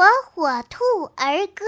火火兔儿歌。